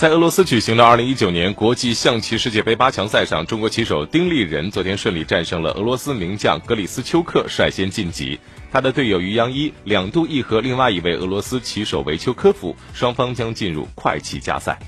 在俄罗斯举行的2019年国际象棋世界杯八强赛上，中国棋手丁立人昨天顺利战胜了俄罗斯名将格里斯丘克，率先晋级。他的队友于洋一两度议和另外一位俄罗斯棋手维丘科夫，双方将进入快棋加赛。